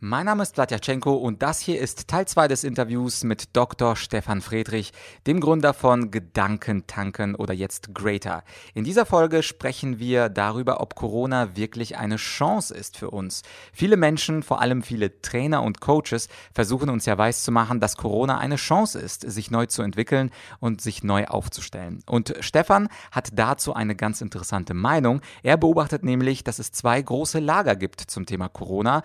Mein Name ist Vladyachenko und das hier ist Teil 2 des Interviews mit Dr. Stefan Friedrich, dem Gründer von Gedankentanken oder jetzt Greater. In dieser Folge sprechen wir darüber, ob Corona wirklich eine Chance ist für uns. Viele Menschen, vor allem viele Trainer und Coaches, versuchen uns ja weiszumachen, dass Corona eine Chance ist, sich neu zu entwickeln und sich neu aufzustellen. Und Stefan hat dazu eine ganz interessante Meinung. Er beobachtet nämlich, dass es zwei große Lager gibt zum Thema Corona.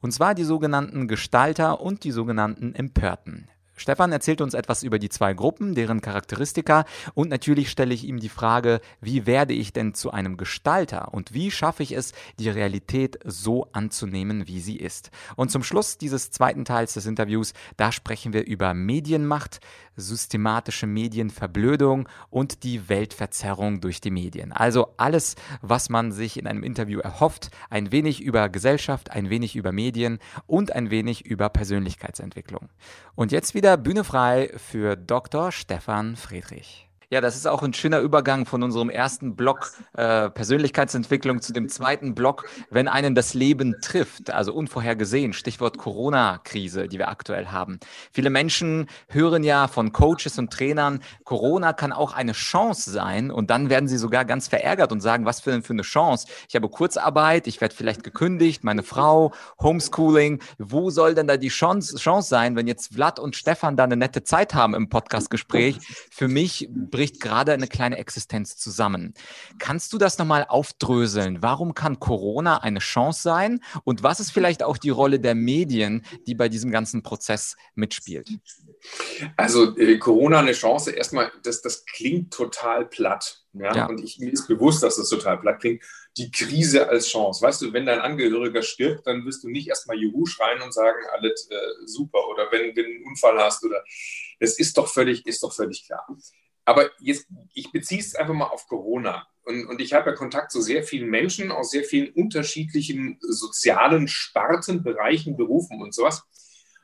Und zwar die sogenannten Gestalter und die sogenannten Empörten. Stefan erzählt uns etwas über die zwei Gruppen, deren Charakteristika und natürlich stelle ich ihm die Frage, wie werde ich denn zu einem Gestalter und wie schaffe ich es, die Realität so anzunehmen, wie sie ist. Und zum Schluss dieses zweiten Teils des Interviews, da sprechen wir über Medienmacht, systematische Medienverblödung und die Weltverzerrung durch die Medien. Also alles, was man sich in einem Interview erhofft, ein wenig über Gesellschaft, ein wenig über Medien und ein wenig über Persönlichkeitsentwicklung. Und jetzt wieder Bühne frei für Dr. Stefan Friedrich. Ja, das ist auch ein schöner Übergang von unserem ersten Block äh, Persönlichkeitsentwicklung zu dem zweiten Block, wenn einen das Leben trifft, also unvorhergesehen, Stichwort Corona-Krise, die wir aktuell haben. Viele Menschen hören ja von Coaches und Trainern, Corona kann auch eine Chance sein und dann werden sie sogar ganz verärgert und sagen, was für, für eine Chance? Ich habe Kurzarbeit, ich werde vielleicht gekündigt, meine Frau, Homeschooling, wo soll denn da die Chance, Chance sein, wenn jetzt Vlad und Stefan da eine nette Zeit haben im Podcastgespräch? Für mich bricht gerade eine kleine Existenz zusammen. Kannst du das nochmal aufdröseln? Warum kann Corona eine Chance sein? Und was ist vielleicht auch die Rolle der Medien, die bei diesem ganzen Prozess mitspielt? Also äh, Corona eine Chance, erstmal, das, das klingt total platt. Ja? ja? Und ich, mir ist bewusst, dass das total platt klingt. Die Krise als Chance. Weißt du, wenn dein Angehöriger stirbt, dann wirst du nicht erstmal Juhu schreien und sagen, alles äh, super. Oder wenn, wenn du einen Unfall hast oder das ist doch völlig, ist doch völlig klar. Aber jetzt, ich beziehe es einfach mal auf Corona. Und, und ich habe ja Kontakt zu sehr vielen Menschen aus sehr vielen unterschiedlichen sozialen Sparten, Bereichen, Berufen und sowas.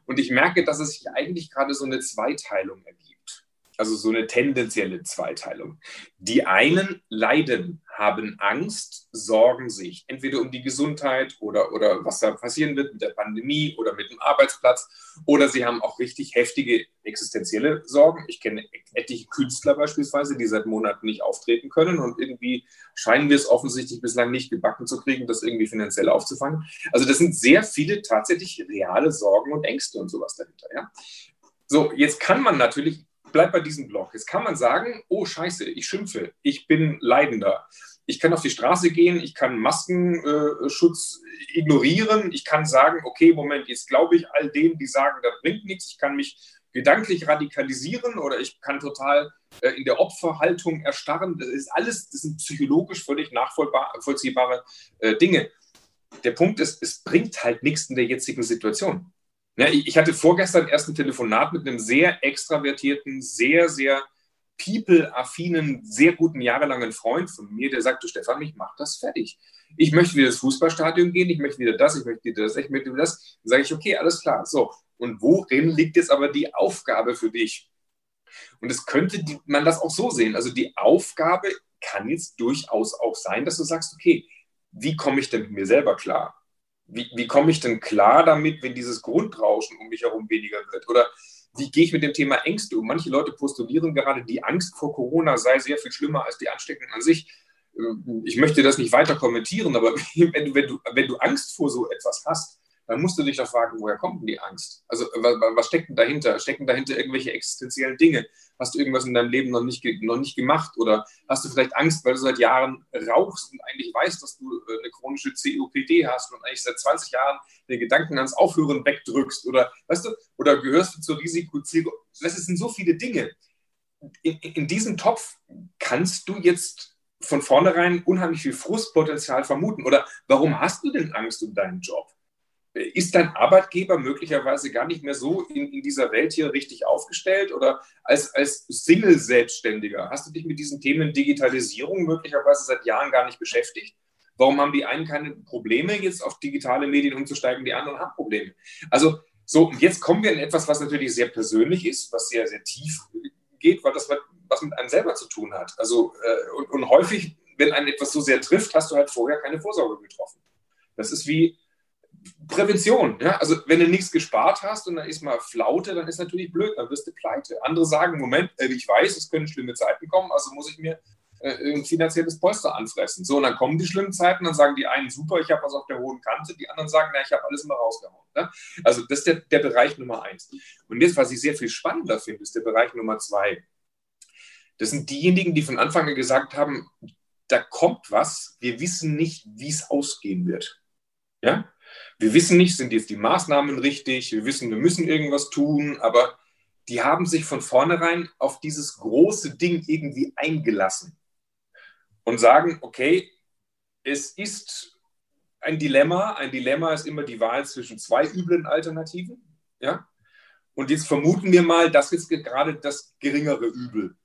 Und ich merke, dass es sich eigentlich gerade so eine Zweiteilung ergibt. Also so eine tendenzielle Zweiteilung. Die einen leiden haben Angst, sorgen sich entweder um die Gesundheit oder, oder was da passieren wird mit der Pandemie oder mit dem Arbeitsplatz oder sie haben auch richtig heftige existenzielle Sorgen. Ich kenne etliche Künstler beispielsweise, die seit Monaten nicht auftreten können und irgendwie scheinen wir es offensichtlich bislang nicht gebacken zu kriegen, das irgendwie finanziell aufzufangen. Also das sind sehr viele tatsächlich reale Sorgen und Ängste und sowas dahinter. Ja? So, jetzt kann man natürlich bleib bei diesem Blog. Jetzt kann man sagen, oh scheiße, ich schimpfe, ich bin Leidender. Ich kann auf die Straße gehen, ich kann Maskenschutz äh, ignorieren, ich kann sagen, okay, Moment, jetzt glaube ich all denen, die sagen, das bringt nichts, ich kann mich gedanklich radikalisieren oder ich kann total äh, in der Opferhaltung erstarren. Das ist alles, das sind psychologisch völlig nachvollziehbare äh, Dinge. Der Punkt ist, es bringt halt nichts in der jetzigen Situation. Ja, ich hatte vorgestern erst ein Telefonat mit einem sehr extravertierten, sehr, sehr people-affinen, sehr guten, jahrelangen Freund von mir, der sagte, Stefan, ich mache das fertig. Ich möchte wieder ins Fußballstadion gehen, ich möchte wieder das, ich möchte wieder das, ich möchte wieder das. Dann sage ich, okay, alles klar. So, und worin liegt jetzt aber die Aufgabe für dich? Und es könnte man das auch so sehen. Also die Aufgabe kann jetzt durchaus auch sein, dass du sagst, okay, wie komme ich denn mit mir selber klar? Wie, wie komme ich denn klar damit, wenn dieses Grundrauschen um mich herum weniger wird? Oder wie gehe ich mit dem Thema Ängste um? Manche Leute postulieren gerade, die Angst vor Corona sei sehr viel schlimmer als die Ansteckung an sich. Ich möchte das nicht weiter kommentieren, aber wenn du, wenn du, wenn du Angst vor so etwas hast, dann musst du dich doch fragen, woher kommt denn die Angst? Also was steckt denn dahinter? Stecken dahinter irgendwelche existenziellen Dinge? Hast du irgendwas in deinem Leben noch nicht, noch nicht gemacht? Oder hast du vielleicht Angst, weil du seit Jahren rauchst und eigentlich weißt, dass du äh, eine chronische COPD hast und eigentlich seit 20 Jahren den Gedanken ans Aufhören wegdrückst? Oder, weißt du, oder gehörst du zur Risikozielgruppe? Das sind so viele Dinge. In, in diesem Topf kannst du jetzt von vornherein unheimlich viel Frustpotenzial vermuten. Oder warum hast du denn Angst um deinen Job? Ist dein Arbeitgeber möglicherweise gar nicht mehr so in, in, dieser Welt hier richtig aufgestellt oder als, als Single-Selbstständiger? Hast du dich mit diesen Themen Digitalisierung möglicherweise seit Jahren gar nicht beschäftigt? Warum haben die einen keine Probleme, jetzt auf digitale Medien umzusteigen, die anderen haben Probleme? Also, so, und jetzt kommen wir in etwas, was natürlich sehr persönlich ist, was sehr, sehr tief geht, weil das was mit einem selber zu tun hat. Also, äh, und, und häufig, wenn einen etwas so sehr trifft, hast du halt vorher keine Vorsorge getroffen. Das ist wie, Prävention. Ja? Also wenn du nichts gespart hast und dann ist mal Flaute, dann ist natürlich blöd, dann wirst du pleite. Andere sagen, Moment, äh, ich weiß, es können schlimme Zeiten kommen, also muss ich mir äh, ein finanzielles Polster anfressen. So, und dann kommen die schlimmen Zeiten, dann sagen die einen, super, ich habe was auf der hohen Kante, die anderen sagen, na, ich habe alles immer rausgehauen. Ne? Also das ist der, der Bereich Nummer eins. Und jetzt, was ich sehr viel spannender finde, ist der Bereich Nummer zwei. Das sind diejenigen, die von Anfang an gesagt haben, da kommt was, wir wissen nicht, wie es ausgehen wird. Ja? Wir wissen nicht, sind jetzt die Maßnahmen richtig, wir wissen, wir müssen irgendwas tun, aber die haben sich von vornherein auf dieses große Ding irgendwie eingelassen und sagen, okay, es ist ein Dilemma. Ein Dilemma ist immer die Wahl zwischen zwei üblen Alternativen. Ja? Und jetzt vermuten wir mal, das ist gerade das geringere Übel.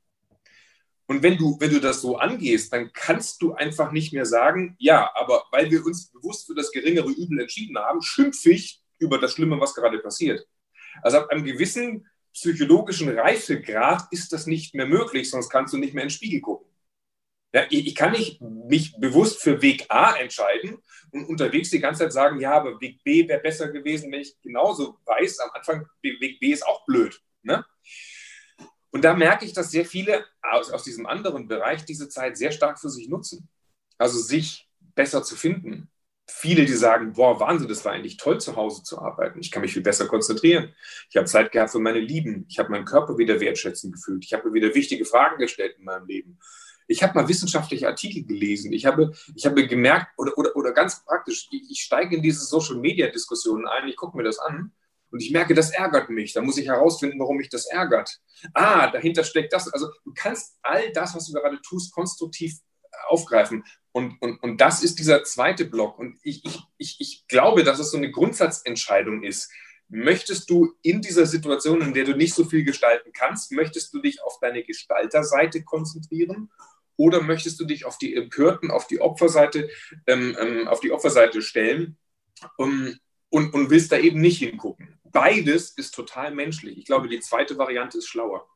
Und wenn du, wenn du das so angehst, dann kannst du einfach nicht mehr sagen, ja, aber weil wir uns bewusst für das geringere Übel entschieden haben, schimpfe ich über das Schlimme, was gerade passiert. Also ab einem gewissen psychologischen Reifegrad ist das nicht mehr möglich, sonst kannst du nicht mehr in den Spiegel gucken. Ja, ich, ich, kann nicht mich bewusst für Weg A entscheiden und unterwegs die ganze Zeit sagen, ja, aber Weg B wäre besser gewesen, wenn ich genauso weiß, am Anfang Weg B ist auch blöd. Ne? Und da merke ich, dass sehr viele aus, aus diesem anderen Bereich diese Zeit sehr stark für sich nutzen. Also sich besser zu finden. Viele, die sagen, boah, Wahnsinn, das war eigentlich toll, zu Hause zu arbeiten. Ich kann mich viel besser konzentrieren. Ich habe Zeit gehabt für meine Lieben. Ich habe meinen Körper wieder wertschätzen gefühlt. Ich habe mir wieder wichtige Fragen gestellt in meinem Leben. Ich habe mal wissenschaftliche Artikel gelesen. Ich habe, ich habe gemerkt, oder, oder, oder ganz praktisch, ich, ich steige in diese Social-Media-Diskussionen ein, ich gucke mir das an und ich merke, das ärgert mich. Da muss ich herausfinden, warum mich das ärgert. Ah, dahinter steckt das. Also du kannst all das, was du gerade tust, konstruktiv aufgreifen. Und, und, und das ist dieser zweite Block. Und ich, ich, ich, ich glaube, dass es so eine Grundsatzentscheidung ist. Möchtest du in dieser Situation, in der du nicht so viel gestalten kannst, möchtest du dich auf deine Gestalterseite konzentrieren oder möchtest du dich auf die Empörten, auf die Opferseite, ähm, ähm, auf die Opferseite stellen um, und, und willst da eben nicht hingucken? Beides ist total menschlich. Ich glaube, die zweite Variante ist schlauer.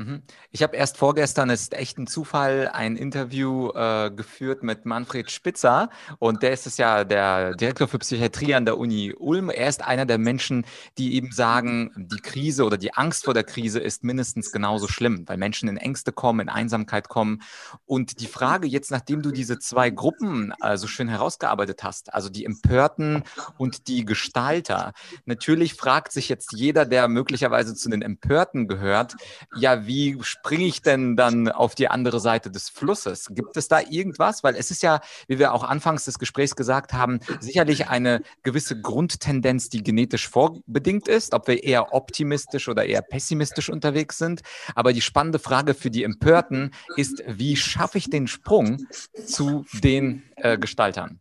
Mhm. Ich habe erst vorgestern, es ist echt ein Zufall, ein Interview äh, geführt mit Manfred Spitzer und der ist es ja der Direktor für Psychiatrie an der Uni Ulm. Er ist einer der Menschen, die eben sagen, die Krise oder die Angst vor der Krise ist mindestens genauso schlimm, weil Menschen in Ängste kommen, in Einsamkeit kommen. Und die Frage jetzt, nachdem du diese zwei Gruppen äh, so schön herausgearbeitet hast, also die Empörten und die Gestalter, natürlich fragt sich jetzt jeder, der möglicherweise zu den Empörten gehört, ja, wie springe ich denn dann auf die andere Seite des Flusses? Gibt es da irgendwas? Weil es ist ja, wie wir auch anfangs des Gesprächs gesagt haben, sicherlich eine gewisse Grundtendenz, die genetisch vorbedingt ist, ob wir eher optimistisch oder eher pessimistisch unterwegs sind. Aber die spannende Frage für die Empörten ist, wie schaffe ich den Sprung zu den äh, Gestaltern?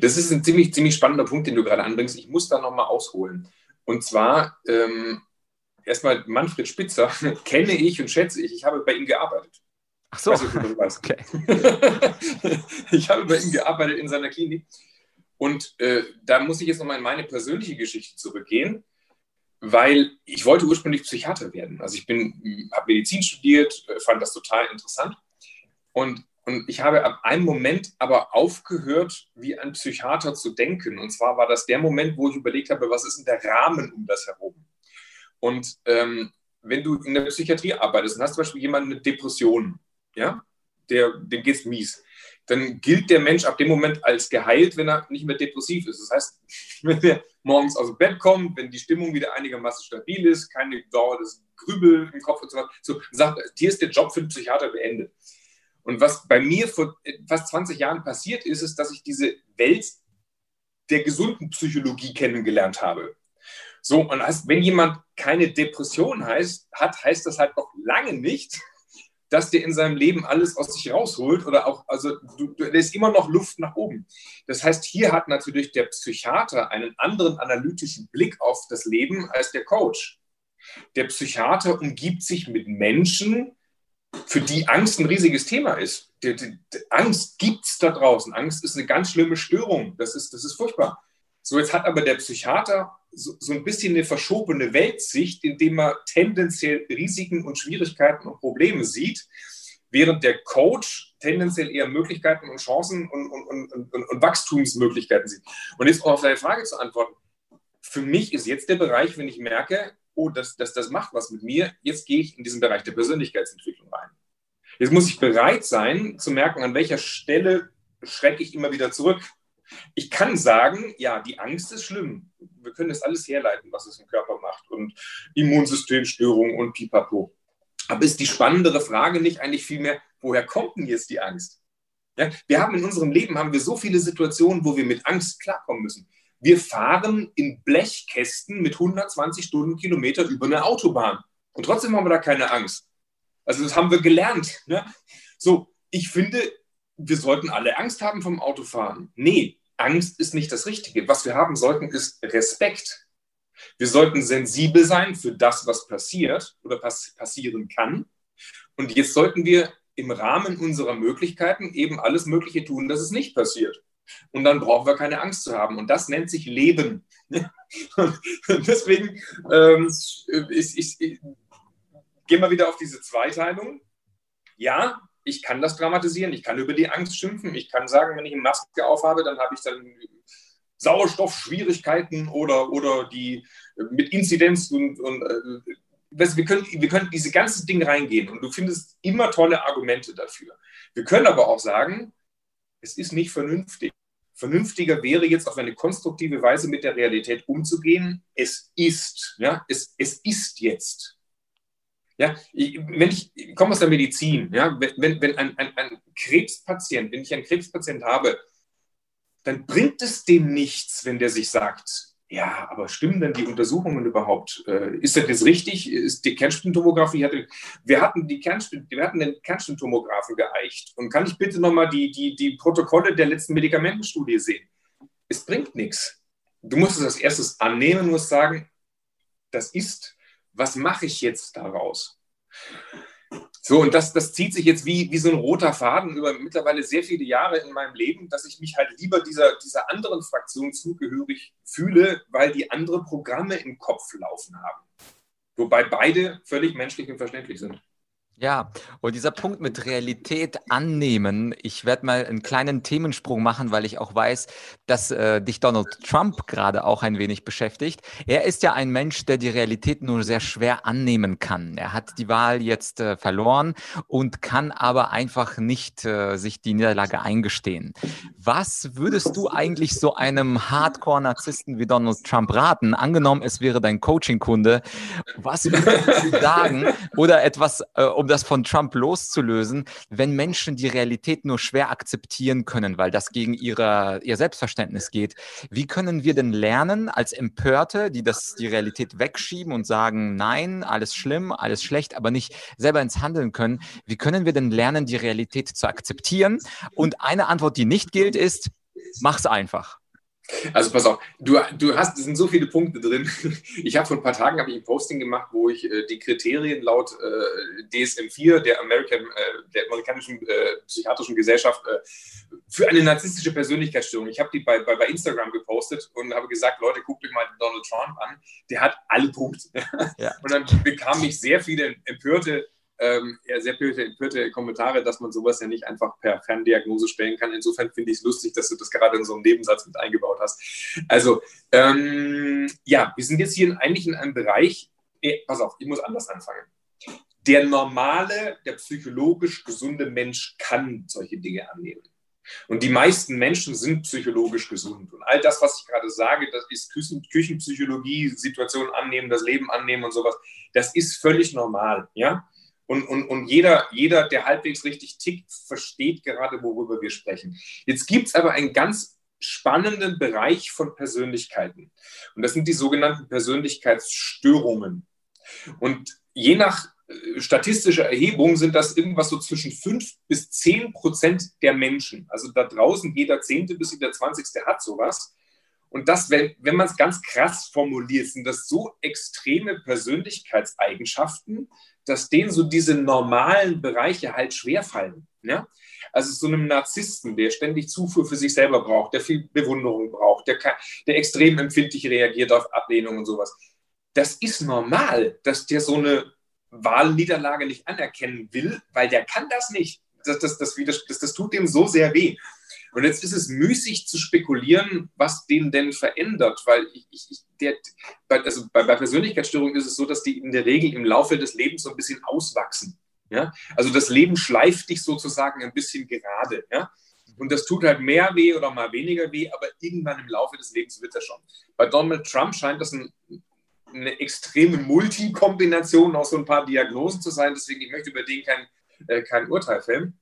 Das ist ein ziemlich, ziemlich spannender Punkt, den du gerade anbringst. Ich muss da nochmal ausholen. Und zwar ähm, erstmal Manfred Spitzer kenne ich und schätze ich. Ich habe bei ihm gearbeitet. Ach so. Weiß, okay. ich habe bei ihm gearbeitet in seiner Klinik. Und äh, da muss ich jetzt nochmal in meine persönliche Geschichte zurückgehen, weil ich wollte ursprünglich Psychiater werden. Also ich bin, habe Medizin studiert, äh, fand das total interessant. Und, und ich habe ab einem Moment aber aufgehört, wie ein Psychiater zu denken. Und zwar war das der Moment, wo ich überlegt habe, was ist denn der Rahmen um das herum? Und ähm, wenn du in der Psychiatrie arbeitest und hast zum Beispiel jemanden mit Depressionen, ja, der, dem geht es mies, dann gilt der Mensch ab dem Moment als geheilt, wenn er nicht mehr depressiv ist. Das heißt, wenn er morgens aus dem Bett kommt, wenn die Stimmung wieder einigermaßen stabil ist, keine Dauer des Grübel im Kopf und so weiter, so sagt, hier ist der Job für den Psychiater beendet. Und was bei mir vor fast 20 Jahren passiert ist, ist, dass ich diese Welt der gesunden Psychologie kennengelernt habe. So, und als, wenn jemand keine Depression heißt, hat, heißt das halt noch lange nicht, dass der in seinem Leben alles aus sich rausholt oder auch, also du, da ist immer noch Luft nach oben. Das heißt, hier hat natürlich der Psychiater einen anderen analytischen Blick auf das Leben als der Coach. Der Psychiater umgibt sich mit Menschen, für die Angst ein riesiges Thema ist. Die, die, die Angst gibt es da draußen. Angst ist eine ganz schlimme Störung. Das ist, das ist furchtbar. So, jetzt hat aber der Psychiater so, so ein bisschen eine verschobene Weltsicht, indem er tendenziell Risiken und Schwierigkeiten und Probleme sieht, während der Coach tendenziell eher Möglichkeiten und Chancen und, und, und, und Wachstumsmöglichkeiten sieht. Und jetzt, um auf deine Frage zu antworten, für mich ist jetzt der Bereich, wenn ich merke, oh, das, das, das macht was mit mir, jetzt gehe ich in diesen Bereich der Persönlichkeitsentwicklung rein. Jetzt muss ich bereit sein, zu merken, an welcher Stelle schrecke ich immer wieder zurück. Ich kann sagen, ja, die Angst ist schlimm. Wir können das alles herleiten, was es im Körper macht und Immunsystemstörungen und pipapo. Aber ist die spannendere Frage nicht eigentlich vielmehr, woher kommt denn jetzt die Angst? Ja, wir haben in unserem Leben haben wir so viele Situationen, wo wir mit Angst klarkommen müssen. Wir fahren in Blechkästen mit 120 Stundenkilometer über eine Autobahn. Und trotzdem haben wir da keine Angst. Also das haben wir gelernt. Ne? So, ich finde, wir sollten alle Angst haben vom Autofahren. Nee, Angst ist nicht das Richtige. Was wir haben sollten, ist Respekt. Wir sollten sensibel sein für das, was passiert oder pass passieren kann. Und jetzt sollten wir im Rahmen unserer Möglichkeiten eben alles Mögliche tun, dass es nicht passiert. Und dann brauchen wir keine Angst zu haben. Und das nennt sich Leben. Deswegen ähm, ich, ich, ich, gehen wir wieder auf diese Zweiteilung. Ja, ich kann das dramatisieren, ich kann über die Angst schimpfen, ich kann sagen, wenn ich eine Maske aufhabe, dann habe ich dann Sauerstoffschwierigkeiten oder, oder die mit Inzidenz und, und äh, wir, können, wir können diese ganzen Dinge reingehen und du findest immer tolle Argumente dafür. Wir können aber auch sagen, es ist nicht vernünftig. Vernünftiger wäre jetzt auf eine konstruktive Weise mit der Realität umzugehen. Es ist, ja, es, es ist jetzt. Ja, ich, wenn ich, ich komme aus der Medizin, ja, wenn, wenn ein, ein, ein Krebspatient, wenn ich einen Krebspatient habe, dann bringt es dem nichts, wenn der sich sagt, ja, aber stimmen denn die Untersuchungen überhaupt? Äh, ist das jetzt richtig? Ist die Kernspintomographie? Hatte, wir hatten die Kernspin, wir hatten den Kernspintomographen geeicht. Und kann ich bitte nochmal die, die, die Protokolle der letzten Medikamentenstudie sehen? Es bringt nichts. Du musst es als erstes annehmen, musst sagen, das ist was mache ich jetzt daraus? So, und das, das zieht sich jetzt wie, wie so ein roter Faden über mittlerweile sehr viele Jahre in meinem Leben, dass ich mich halt lieber dieser, dieser anderen Fraktion zugehörig fühle, weil die andere Programme im Kopf laufen haben. Wobei beide völlig menschlich und verständlich sind. Ja, und dieser Punkt mit Realität annehmen, ich werde mal einen kleinen Themensprung machen, weil ich auch weiß, dass äh, dich Donald Trump gerade auch ein wenig beschäftigt. Er ist ja ein Mensch, der die Realität nur sehr schwer annehmen kann. Er hat die Wahl jetzt äh, verloren und kann aber einfach nicht äh, sich die Niederlage eingestehen. Was würdest du eigentlich so einem Hardcore-Narzissten wie Donald Trump raten? Angenommen, es wäre dein Coaching-Kunde. Was würdest du sagen? Oder etwas, äh, um um das von Trump loszulösen, wenn Menschen die Realität nur schwer akzeptieren können, weil das gegen ihre, ihr Selbstverständnis geht. Wie können wir denn lernen als Empörte, die das, die Realität wegschieben und sagen, nein, alles schlimm, alles schlecht, aber nicht selber ins Handeln können? Wie können wir denn lernen, die Realität zu akzeptieren? Und eine Antwort, die nicht gilt, ist, mach's einfach. Also pass auf, du, du hast, es sind so viele Punkte drin. Ich habe vor ein paar Tagen ich ein Posting gemacht, wo ich äh, die Kriterien laut äh, DSM-4 der, American, äh, der amerikanischen äh, psychiatrischen Gesellschaft äh, für eine narzisstische Persönlichkeitsstörung. Ich habe die bei, bei, bei, Instagram gepostet und habe gesagt, Leute, guckt euch mal Donald Trump an. Der hat alle Punkte. Ja. Und dann bekam ich sehr viele empörte ähm, ja, sehr empörte Kommentare, dass man sowas ja nicht einfach per Ferndiagnose stellen kann. Insofern finde ich es lustig, dass du das gerade in so einem Nebensatz mit eingebaut hast. Also, ähm, ja, wir sind jetzt hier eigentlich in einem Bereich, eh, pass auf, ich muss anders anfangen. Der normale, der psychologisch gesunde Mensch kann solche Dinge annehmen. Und die meisten Menschen sind psychologisch gesund. Und all das, was ich gerade sage, das ist Küchen, Küchenpsychologie, Situationen annehmen, das Leben annehmen und sowas, das ist völlig normal. Ja? Und, und, und jeder, jeder, der halbwegs richtig tickt, versteht gerade, worüber wir sprechen. Jetzt gibt es aber einen ganz spannenden Bereich von Persönlichkeiten. Und das sind die sogenannten Persönlichkeitsstörungen. Und je nach äh, statistischer Erhebung sind das irgendwas so zwischen 5 bis 10 Prozent der Menschen. Also da draußen jeder Zehnte bis jeder Zwanzigste hat sowas. Und das, wenn, wenn man es ganz krass formuliert, sind das so extreme Persönlichkeitseigenschaften, dass denen so diese normalen Bereiche halt schwerfallen. Ja? Also so einem Narzissten, der ständig Zufuhr für sich selber braucht, der viel Bewunderung braucht, der, der extrem empfindlich reagiert auf Ablehnung und sowas. Das ist normal, dass der so eine Wahlniederlage nicht anerkennen will, weil der kann das nicht. Das, das, das, das, das tut dem so sehr weh. Und jetzt ist es müßig zu spekulieren, was den denn verändert, weil ich, ich, der, bei, also bei, bei Persönlichkeitsstörungen ist es so, dass die in der Regel im Laufe des Lebens so ein bisschen auswachsen. Ja? Also das Leben schleift dich sozusagen ein bisschen gerade. Ja? Und das tut halt mehr weh oder mal weniger weh, aber irgendwann im Laufe des Lebens wird das schon. Bei Donald Trump scheint das ein, eine extreme Multikombination aus so ein paar Diagnosen zu sein. Deswegen, ich möchte über den kein, äh, kein Urteil fällen.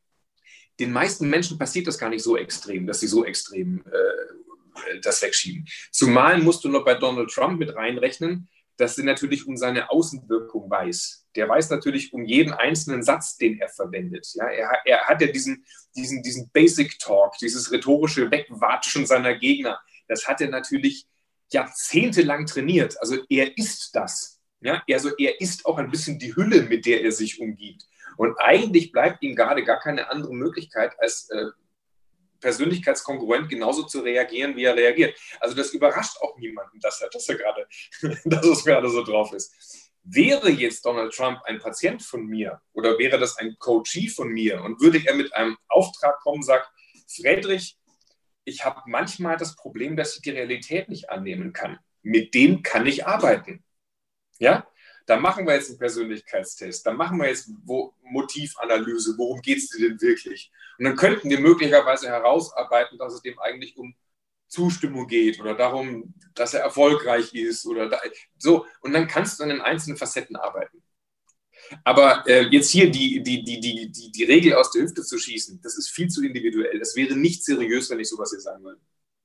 Den meisten Menschen passiert das gar nicht so extrem, dass sie so extrem äh, das wegschieben. Zumal musst du noch bei Donald Trump mit reinrechnen, dass er natürlich um seine Außenwirkung weiß. Der weiß natürlich um jeden einzelnen Satz, den er verwendet. Ja, er, er hat ja diesen, diesen, diesen Basic Talk, dieses rhetorische Wegwatschen seiner Gegner. Das hat er natürlich jahrzehntelang trainiert. Also er ist das. Ja, also er ist auch ein bisschen die Hülle, mit der er sich umgibt. Und eigentlich bleibt ihm gerade gar keine andere Möglichkeit, als äh, Persönlichkeitskongruent genauso zu reagieren, wie er reagiert. Also das überrascht auch niemanden, dass er, dass er gerade, dass es gerade so drauf ist. Wäre jetzt Donald Trump ein Patient von mir oder wäre das ein Coachee von mir und würde er mit einem Auftrag kommen, sagt, Friedrich, ich habe manchmal das Problem, dass ich die Realität nicht annehmen kann. Mit dem kann ich arbeiten. Ja? Da machen wir jetzt einen Persönlichkeitstest, da machen wir jetzt wo, Motivanalyse, worum geht es dir denn wirklich? Und dann könnten wir möglicherweise herausarbeiten, dass es dem eigentlich um Zustimmung geht oder darum, dass er erfolgreich ist oder da, so. Und dann kannst du an den einzelnen Facetten arbeiten. Aber äh, jetzt hier die, die, die, die, die, die Regel aus der Hüfte zu schießen, das ist viel zu individuell. Das wäre nicht seriös, wenn ich sowas hier sagen würde.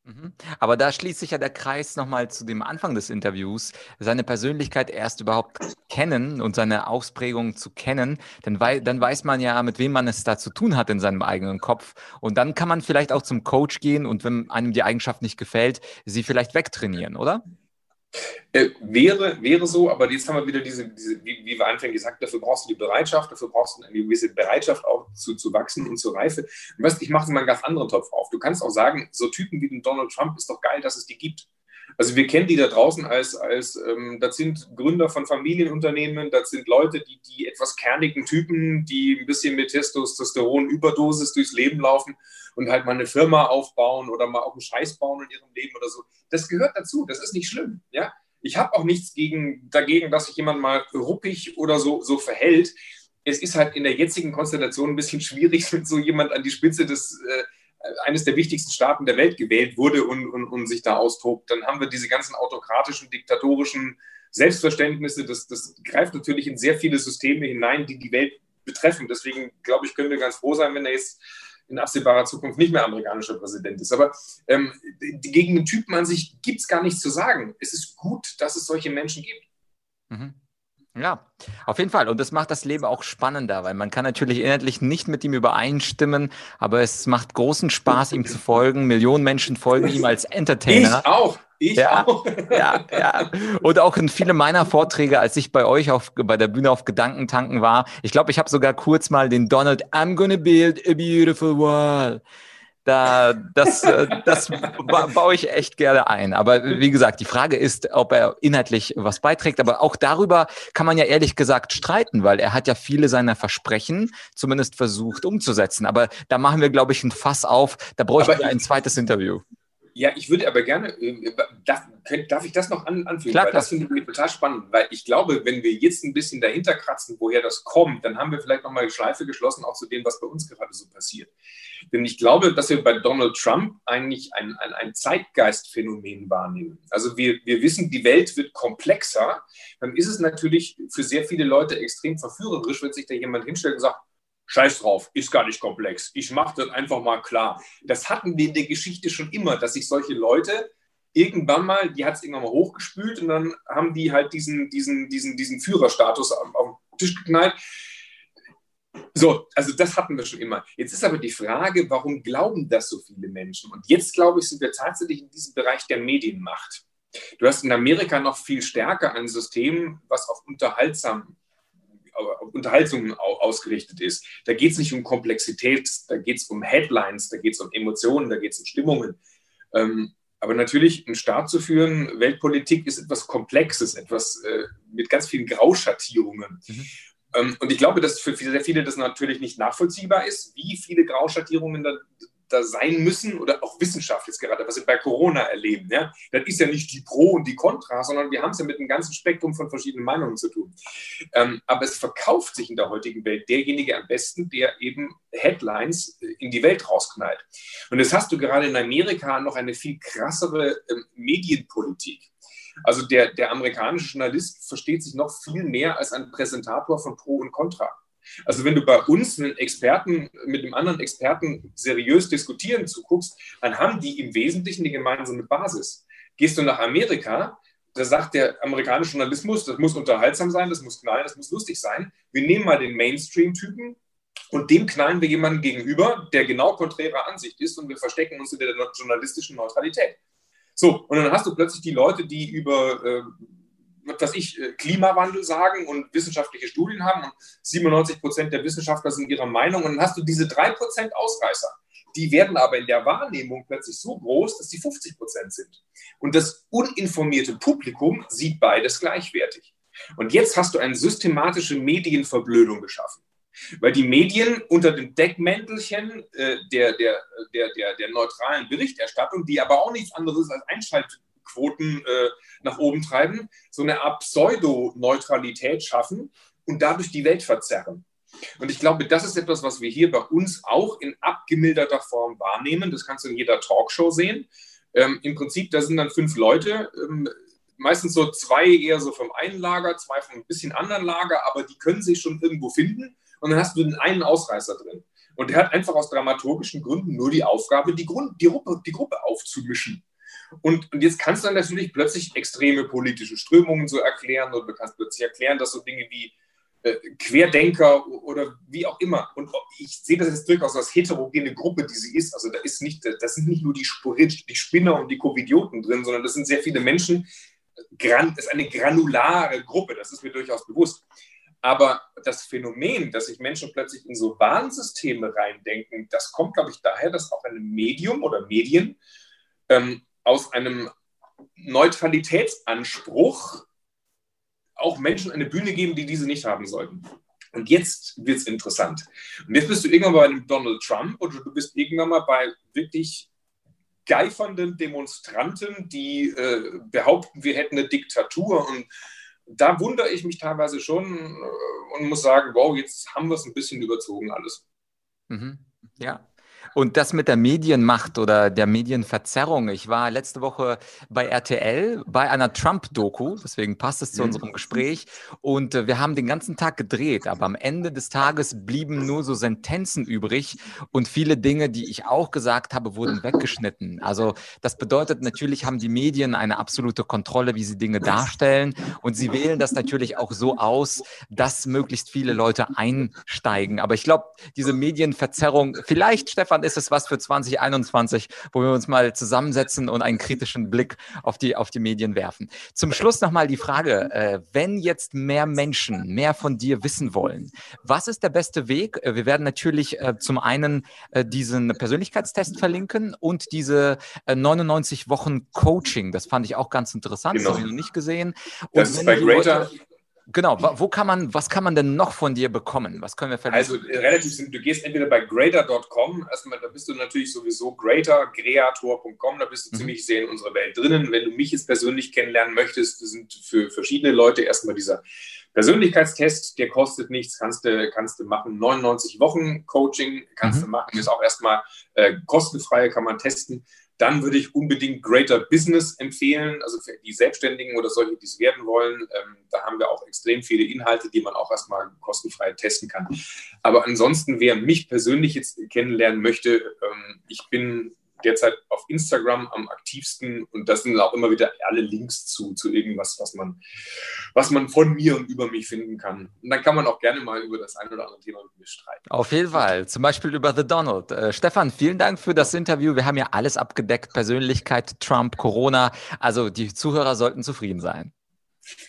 Mhm. Aber da schließt sich ja der Kreis nochmal zu dem Anfang des Interviews, seine Persönlichkeit erst überhaupt kennen und seine Ausprägung zu kennen, denn wei dann weiß man ja, mit wem man es da zu tun hat in seinem eigenen Kopf. Und dann kann man vielleicht auch zum Coach gehen und wenn einem die Eigenschaft nicht gefällt, sie vielleicht wegtrainieren, oder? Äh, wäre, wäre so, aber jetzt haben wir wieder diese, diese wie, wie wir anfangs gesagt, dafür brauchst du die Bereitschaft, dafür brauchst du eine gewisse Bereitschaft auch zu, zu wachsen und zu reife. Und weißt, ich mache mal einen ganz anderen Topf auf. Du kannst auch sagen, so Typen wie den Donald Trump ist doch geil, dass es die gibt. Also wir kennen die da draußen als, als ähm, das sind Gründer von Familienunternehmen, das sind Leute, die, die etwas kernigen Typen, die ein bisschen mit Testosteron-Überdosis durchs Leben laufen und halt mal eine Firma aufbauen oder mal auch einen Scheiß bauen in ihrem Leben oder so. Das gehört dazu, das ist nicht schlimm. Ja? Ich habe auch nichts gegen, dagegen, dass sich jemand mal ruppig oder so, so verhält. Es ist halt in der jetzigen Konstellation ein bisschen schwierig, wenn so jemand an die Spitze des äh, eines der wichtigsten Staaten der Welt gewählt wurde und, und, und sich da austobt, dann haben wir diese ganzen autokratischen, diktatorischen Selbstverständnisse. Das, das greift natürlich in sehr viele Systeme hinein, die die Welt betreffen. Deswegen, glaube ich, können wir ganz froh sein, wenn er jetzt in absehbarer Zukunft nicht mehr amerikanischer Präsident ist. Aber ähm, gegen den Typen an sich gibt es gar nichts zu sagen. Es ist gut, dass es solche Menschen gibt. Mhm. Ja, auf jeden Fall. Und das macht das Leben auch spannender, weil man kann natürlich inhaltlich nicht mit ihm übereinstimmen, aber es macht großen Spaß, ihm zu folgen. Millionen Menschen folgen ihm als Entertainer. Ich auch. Ich ja, auch. ja, ja. Und auch in viele meiner Vorträge, als ich bei euch auf, bei der Bühne auf Gedankentanken war, ich glaube, ich habe sogar kurz mal den Donald I'm gonna build a beautiful wall da, das, äh, das baue ich echt gerne ein. Aber wie gesagt, die Frage ist, ob er inhaltlich was beiträgt. Aber auch darüber kann man ja ehrlich gesagt streiten, weil er hat ja viele seiner Versprechen zumindest versucht umzusetzen. Aber da machen wir, glaube ich, ein Fass auf. Da bräuchten wir ein zweites Interview. Ja, ich würde aber gerne, äh, darf, darf ich das noch an, anfügen? Klar, weil das finde ich total spannend, weil ich glaube, wenn wir jetzt ein bisschen dahinter kratzen, woher das kommt, dann haben wir vielleicht nochmal die Schleife geschlossen, auch zu dem, was bei uns gerade so passiert. Denn ich glaube, dass wir bei Donald Trump eigentlich ein, ein, ein Zeitgeistphänomen wahrnehmen. Also wir, wir wissen, die Welt wird komplexer. Dann ist es natürlich für sehr viele Leute extrem verführerisch, wenn sich da jemand hinstellt und sagt, Scheiß drauf, ist gar nicht komplex. Ich mache das einfach mal klar. Das hatten wir in der Geschichte schon immer, dass sich solche Leute irgendwann mal, die hat es irgendwann mal hochgespült und dann haben die halt diesen, diesen, diesen, diesen Führerstatus auf, auf den Tisch geknallt. So, also das hatten wir schon immer. Jetzt ist aber die Frage, warum glauben das so viele Menschen? Und jetzt, glaube ich, sind wir tatsächlich in diesem Bereich der Medienmacht. Du hast in Amerika noch viel stärker ein System, was auf unterhaltsam Unterhaltung ausgerichtet ist. Da geht es nicht um Komplexität, da geht es um Headlines, da geht es um Emotionen, da geht es um Stimmungen. Ähm, aber natürlich, einen Staat zu führen, Weltpolitik ist etwas Komplexes, etwas äh, mit ganz vielen Grauschattierungen. Mhm. Ähm, und ich glaube, dass für sehr viele das natürlich nicht nachvollziehbar ist, wie viele Grauschattierungen da da sein müssen oder auch Wissenschaft jetzt gerade, was wir bei Corona erleben. Ja? Das ist ja nicht die Pro und die Contra, sondern wir haben es ja mit einem ganzen Spektrum von verschiedenen Meinungen zu tun. Ähm, aber es verkauft sich in der heutigen Welt derjenige am besten, der eben Headlines äh, in die Welt rausknallt. Und jetzt hast du gerade in Amerika noch eine viel krassere ähm, Medienpolitik. Also der, der amerikanische Journalist versteht sich noch viel mehr als ein Präsentator von Pro und Contra. Also wenn du bei uns einen Experten mit einem anderen Experten seriös diskutieren zuguckst, dann haben die im Wesentlichen eine gemeinsame Basis. Gehst du nach Amerika, da sagt der amerikanische Journalismus, das muss unterhaltsam sein, das muss knallen, das muss lustig sein. Wir nehmen mal den Mainstream-Typen und dem knallen wir jemanden gegenüber, der genau konträrer Ansicht ist und wir verstecken uns in der journalistischen Neutralität. So, und dann hast du plötzlich die Leute, die über äh, was ich, äh, Klimawandel sagen und wissenschaftliche Studien haben und 97 Prozent der Wissenschaftler sind ihrer Meinung und dann hast du diese drei Prozent Ausreißer. Die werden aber in der Wahrnehmung plötzlich so groß, dass die 50 Prozent sind. Und das uninformierte Publikum sieht beides gleichwertig. Und jetzt hast du eine systematische Medienverblödung geschaffen. Weil die Medien unter dem Deckmäntelchen äh, der, der, der, der, der neutralen Berichterstattung, die aber auch nichts anderes als Einschalt Quoten äh, nach oben treiben, so eine Art Pseudo-Neutralität schaffen und dadurch die Welt verzerren. Und ich glaube, das ist etwas, was wir hier bei uns auch in abgemilderter Form wahrnehmen. Das kannst du in jeder Talkshow sehen. Ähm, Im Prinzip, da sind dann fünf Leute, ähm, meistens so zwei eher so vom einen Lager, zwei vom ein bisschen anderen Lager, aber die können sich schon irgendwo finden. Und dann hast du den einen Ausreißer drin. Und der hat einfach aus dramaturgischen Gründen nur die Aufgabe, die, Grund, die, Gruppe, die Gruppe aufzumischen. Und, und jetzt kannst du dann natürlich plötzlich extreme politische Strömungen so erklären oder du kannst plötzlich erklären, dass so Dinge wie äh, Querdenker oder wie auch immer. Und ich sehe das jetzt durchaus als heterogene Gruppe, die sie ist. Also da ist nicht, das sind nicht nur die, die Spinner und die Covidioten drin, sondern das sind sehr viele Menschen. Das ist eine granulare Gruppe, das ist mir durchaus bewusst. Aber das Phänomen, dass sich Menschen plötzlich in so Warnsysteme reindenken, das kommt, glaube ich, daher, dass auch ein Medium oder Medien ähm, aus einem Neutralitätsanspruch auch Menschen eine Bühne geben, die diese nicht haben sollten. Und jetzt wird es interessant. Und jetzt bist du irgendwann bei einem Donald Trump oder du bist irgendwann mal bei wirklich geifernden Demonstranten, die äh, behaupten, wir hätten eine Diktatur. Und da wundere ich mich teilweise schon äh, und muss sagen, wow, jetzt haben wir es ein bisschen überzogen alles. Mhm. Ja, und das mit der Medienmacht oder der Medienverzerrung. Ich war letzte Woche bei RTL bei einer Trump-Doku, deswegen passt es zu mhm. unserem Gespräch. Und äh, wir haben den ganzen Tag gedreht, aber am Ende des Tages blieben nur so Sentenzen übrig und viele Dinge, die ich auch gesagt habe, wurden weggeschnitten. Also das bedeutet, natürlich haben die Medien eine absolute Kontrolle, wie sie Dinge darstellen. Und sie wählen das natürlich auch so aus, dass möglichst viele Leute einsteigen. Aber ich glaube, diese Medienverzerrung, vielleicht, Stefan, Stefan, ist es was für 2021, wo wir uns mal zusammensetzen und einen kritischen Blick auf die, auf die Medien werfen. Zum Schluss nochmal die Frage, äh, wenn jetzt mehr Menschen mehr von dir wissen wollen, was ist der beste Weg? Äh, wir werden natürlich äh, zum einen äh, diesen Persönlichkeitstest verlinken und diese 99 äh, Wochen Coaching. Das fand ich auch ganz interessant, genau. das habe ich noch nicht gesehen. Und das ist bei Greater. Leute, Genau, wo kann man, was kann man denn noch von dir bekommen? Was können wir verlinken? Also äh, relativ simpel, du gehst entweder bei greater.com, erstmal, da bist du natürlich sowieso greater, creator.com, da bist du mhm. ziemlich sehr in unserer Welt drinnen. Wenn du mich jetzt persönlich kennenlernen möchtest, sind für verschiedene Leute erstmal dieser Persönlichkeitstest, der kostet nichts, kannst du, kannst du machen. 99 Wochen Coaching kannst mhm. du machen, ist auch erstmal äh, kostenfrei, kann man testen dann würde ich unbedingt Greater Business empfehlen, also für die Selbstständigen oder solche, die es werden wollen. Ähm, da haben wir auch extrem viele Inhalte, die man auch erstmal kostenfrei testen kann. Aber ansonsten, wer mich persönlich jetzt kennenlernen möchte, ähm, ich bin derzeit auf Instagram am aktivsten und da sind auch immer wieder alle Links zu, zu irgendwas, was man, was man von mir und über mich finden kann. Und dann kann man auch gerne mal über das ein oder andere Thema mit mir streiten. Auf jeden Fall, zum Beispiel über The Donald. Äh, Stefan, vielen Dank für das Interview. Wir haben ja alles abgedeckt, Persönlichkeit, Trump, Corona. Also die Zuhörer sollten zufrieden sein.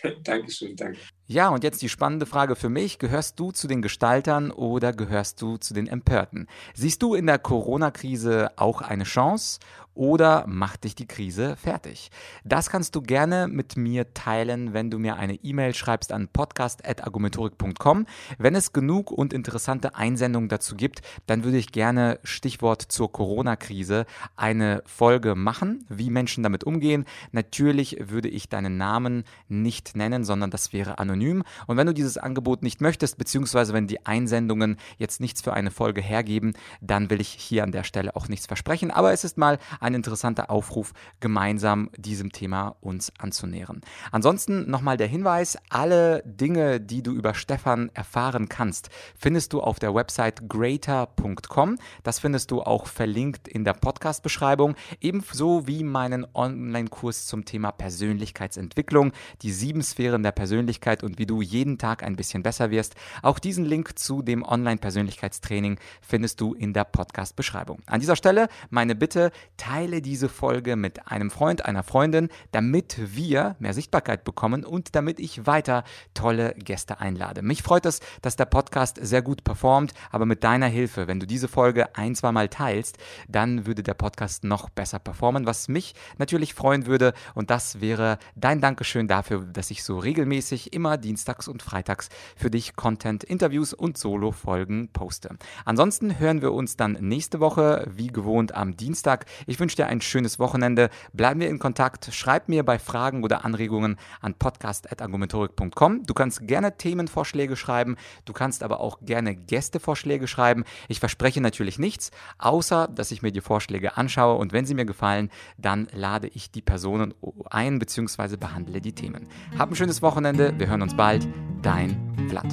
Dankeschön, danke. Ja, und jetzt die spannende Frage für mich. Gehörst du zu den Gestaltern oder gehörst du zu den Empörten? Siehst du in der Corona-Krise auch eine Chance oder macht dich die Krise fertig? Das kannst du gerne mit mir teilen, wenn du mir eine E-Mail schreibst an podcast.argumentorik.com. Wenn es genug und interessante Einsendungen dazu gibt, dann würde ich gerne Stichwort zur Corona-Krise eine Folge machen, wie Menschen damit umgehen. Natürlich würde ich deinen Namen nicht nennen, sondern das wäre anonym. Und wenn du dieses Angebot nicht möchtest, beziehungsweise wenn die Einsendungen jetzt nichts für eine Folge hergeben, dann will ich hier an der Stelle auch nichts versprechen. Aber es ist mal ein ein interessanter Aufruf, gemeinsam diesem Thema uns anzunähern. Ansonsten nochmal der Hinweis, alle Dinge, die du über Stefan erfahren kannst, findest du auf der Website greater.com. Das findest du auch verlinkt in der Podcast-Beschreibung, ebenso wie meinen Online-Kurs zum Thema Persönlichkeitsentwicklung, die sieben Sphären der Persönlichkeit und wie du jeden Tag ein bisschen besser wirst. Auch diesen Link zu dem Online-Persönlichkeitstraining findest du in der Podcast-Beschreibung. An dieser Stelle meine Bitte, teile diese Folge mit einem Freund, einer Freundin, damit wir mehr Sichtbarkeit bekommen und damit ich weiter tolle Gäste einlade. Mich freut es, dass der Podcast sehr gut performt, aber mit deiner Hilfe, wenn du diese Folge ein, zwei Mal teilst, dann würde der Podcast noch besser performen, was mich natürlich freuen würde und das wäre dein Dankeschön dafür, dass ich so regelmäßig immer dienstags und freitags für dich Content, Interviews und Solo-Folgen poste. Ansonsten hören wir uns dann nächste Woche, wie gewohnt am Dienstag. Ich wünsche dir ein schönes Wochenende. Bleiben wir in Kontakt. Schreib mir bei Fragen oder Anregungen an podcast.argumentorik.com. Du kannst gerne Themenvorschläge schreiben. Du kannst aber auch gerne Gästevorschläge schreiben. Ich verspreche natürlich nichts, außer dass ich mir die Vorschläge anschaue und wenn sie mir gefallen, dann lade ich die Personen ein bzw. behandle die Themen. Hab ein schönes Wochenende. Wir hören uns bald. Dein Vlad.